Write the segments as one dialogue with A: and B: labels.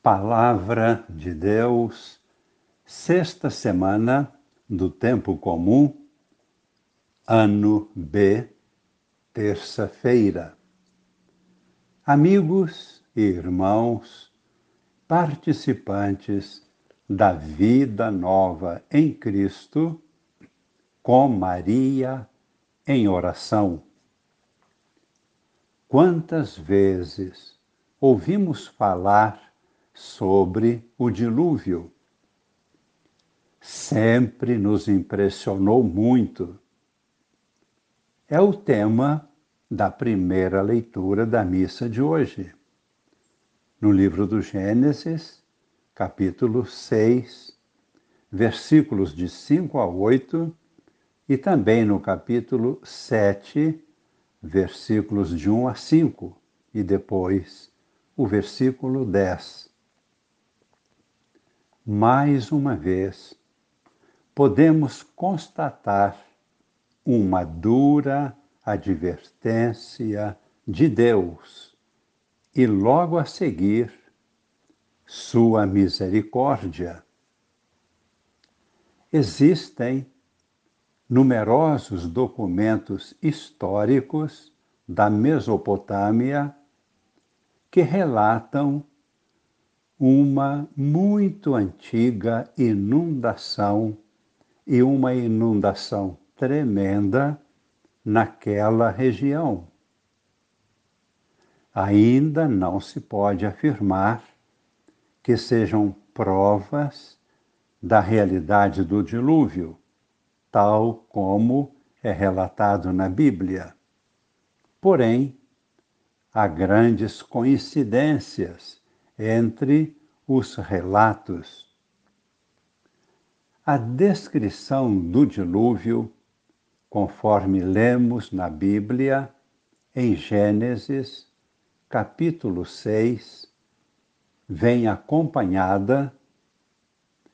A: Palavra de Deus, sexta semana do Tempo Comum, ano B, terça-feira. Amigos e irmãos, participantes da vida nova em Cristo, com Maria em oração. Quantas vezes ouvimos falar sobre o dilúvio. Sempre nos impressionou muito. É o tema da primeira leitura da missa de hoje. No livro do Gênesis, capítulo 6, versículos de 5 a 8, e também no capítulo 7, versículos de 1 a 5, e depois o versículo 10 mais uma vez, podemos constatar uma dura advertência de Deus e logo a seguir sua misericórdia. Existem numerosos documentos históricos da Mesopotâmia que relatam uma muito antiga inundação e uma inundação tremenda naquela região. Ainda não se pode afirmar que sejam provas da realidade do dilúvio, tal como é relatado na Bíblia. Porém, há grandes coincidências entre os relatos. A descrição do dilúvio, conforme lemos na Bíblia, em Gênesis, capítulo 6, vem acompanhada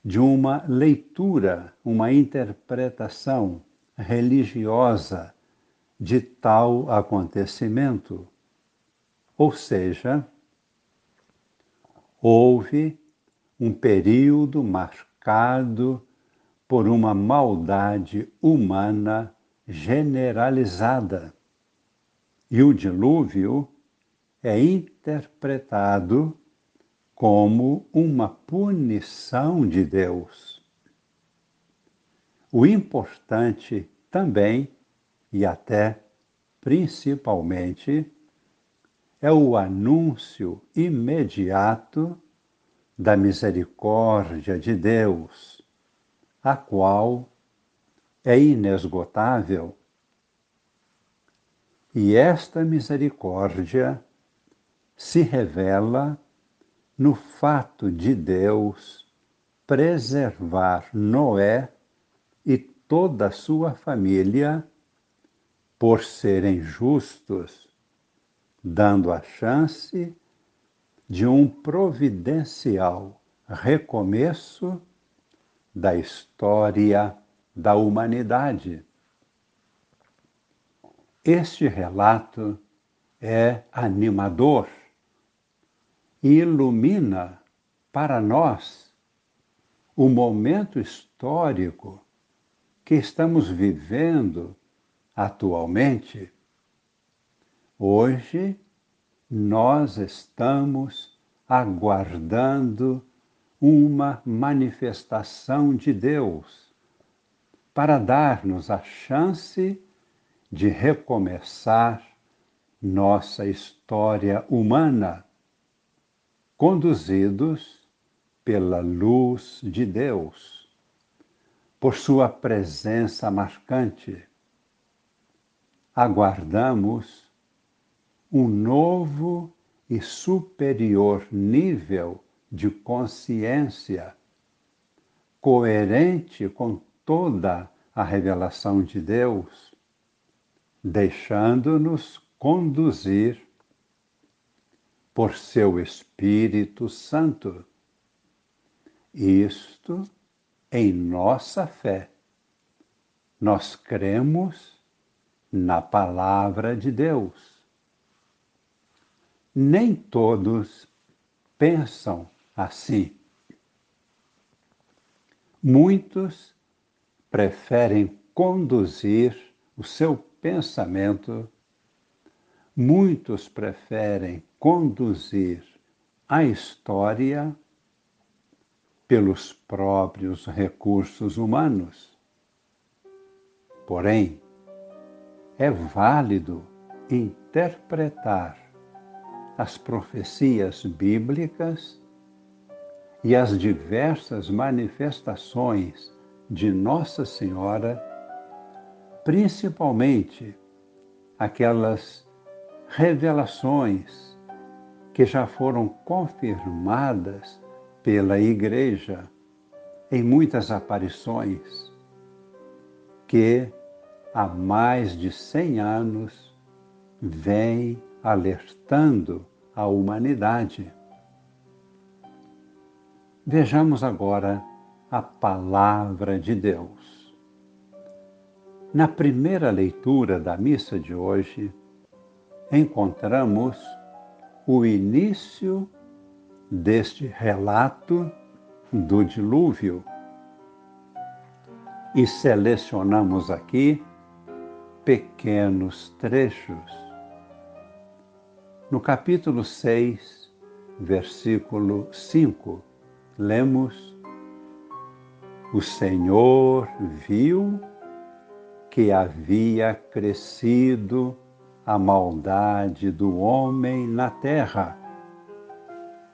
A: de uma leitura, uma interpretação religiosa de tal acontecimento. Ou seja, houve um período marcado por uma maldade humana generalizada. E o dilúvio é interpretado como uma punição de Deus. O importante também, e até principalmente, é o anúncio imediato da misericórdia de Deus, a qual é inesgotável. E esta misericórdia se revela no fato de Deus preservar Noé e toda a sua família por serem justos dando a chance de um providencial recomeço da história da humanidade. Este relato é animador e ilumina para nós o momento histórico que estamos vivendo atualmente Hoje nós estamos aguardando uma manifestação de Deus para dar-nos a chance de recomeçar nossa história humana, conduzidos pela luz de Deus, por Sua presença marcante. Aguardamos um novo e superior nível de consciência, coerente com toda a revelação de Deus, deixando-nos conduzir por seu Espírito Santo. Isto em nossa fé. Nós cremos na palavra de Deus nem todos pensam assim. Muitos preferem conduzir o seu pensamento, muitos preferem conduzir a história pelos próprios recursos humanos. Porém, é válido interpretar as profecias bíblicas e as diversas manifestações de Nossa Senhora, principalmente aquelas revelações que já foram confirmadas pela Igreja em muitas aparições, que há mais de cem anos vem alertando a humanidade. Vejamos agora a palavra de Deus. Na primeira leitura da missa de hoje, encontramos o início deste relato do dilúvio. E selecionamos aqui pequenos trechos. No capítulo 6, versículo 5, lemos: O Senhor viu que havia crescido a maldade do homem na terra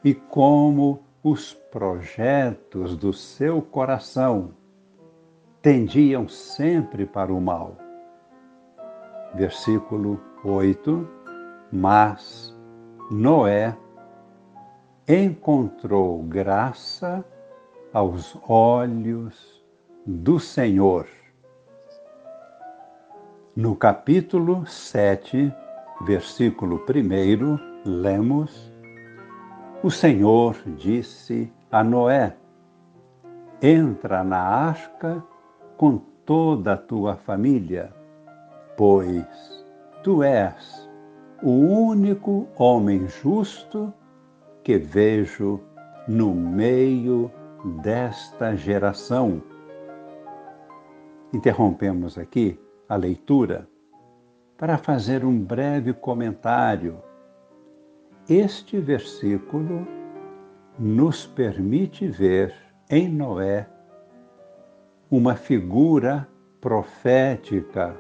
A: e como os projetos do seu coração tendiam sempre para o mal. Versículo 8: Mas Noé encontrou graça aos olhos do Senhor. No capítulo 7, versículo 1, lemos o Senhor disse a Noé: Entra na arca com toda a tua família, pois tu és o único homem justo que vejo no meio desta geração. Interrompemos aqui a leitura para fazer um breve comentário este versículo nos permite ver em Noé uma figura profética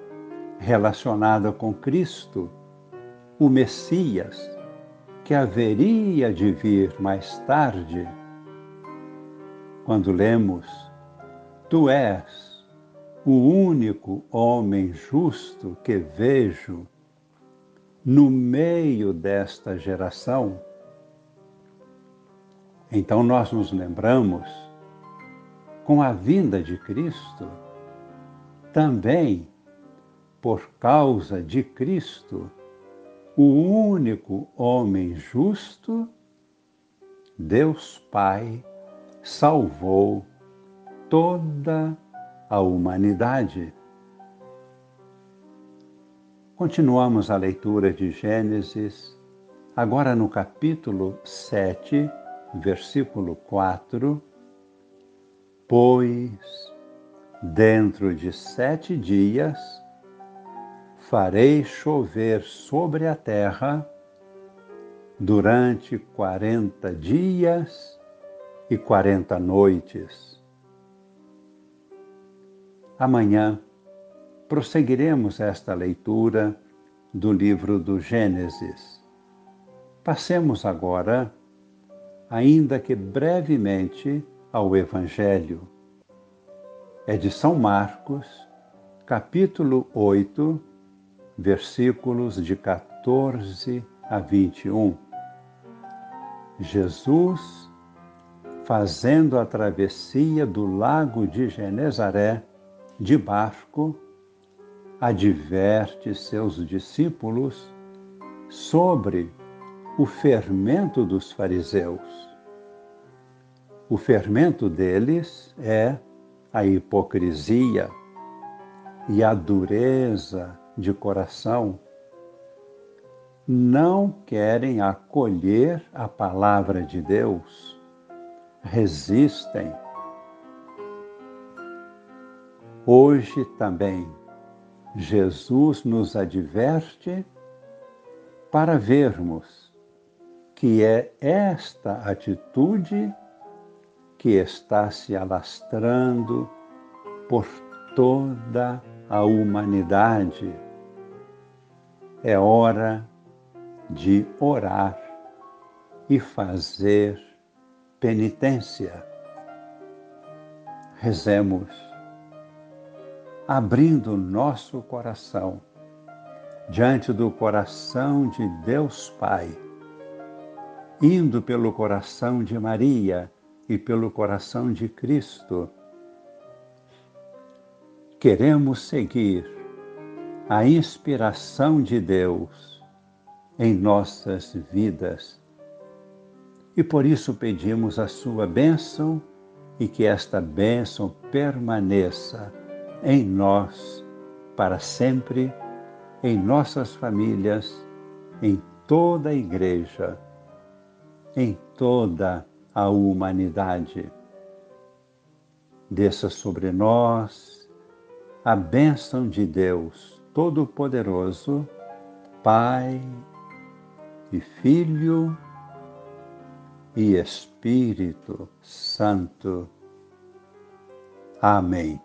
A: relacionada com Cristo, o Messias, que haveria de vir mais tarde. Quando lemos, Tu és o único homem justo que vejo no meio desta geração, então nós nos lembramos, com a vinda de Cristo, também por causa de Cristo, o único homem justo, Deus Pai salvou toda a humanidade. Continuamos a leitura de Gênesis, agora no capítulo 7, versículo 4. Pois, dentro de sete dias, farei chover sobre a terra durante quarenta dias e quarenta noites. Amanhã, prosseguiremos esta leitura do livro do Gênesis. Passemos agora, ainda que brevemente, ao Evangelho. É de São Marcos, capítulo 8, versículos de 14 a 21. Jesus, fazendo a travessia do lago de Genezaré de barco, adverte seus discípulos sobre o fermento dos fariseus. O fermento deles é a hipocrisia e a dureza de coração. Não querem acolher a palavra de Deus, resistem. Hoje também Jesus nos adverte para vermos que é esta atitude que está se alastrando por toda a humanidade. É hora de orar e fazer penitência. Rezemos, abrindo nosso coração diante do coração de Deus Pai, indo pelo coração de Maria e pelo coração de Cristo, queremos seguir a inspiração de Deus em nossas vidas. E por isso pedimos a sua bênção e que esta bênção permaneça em nós para sempre, em nossas famílias, em toda a igreja, em toda a humanidade. Desça sobre nós a bênção de Deus Todo-Poderoso, Pai e Filho e Espírito Santo. Amém.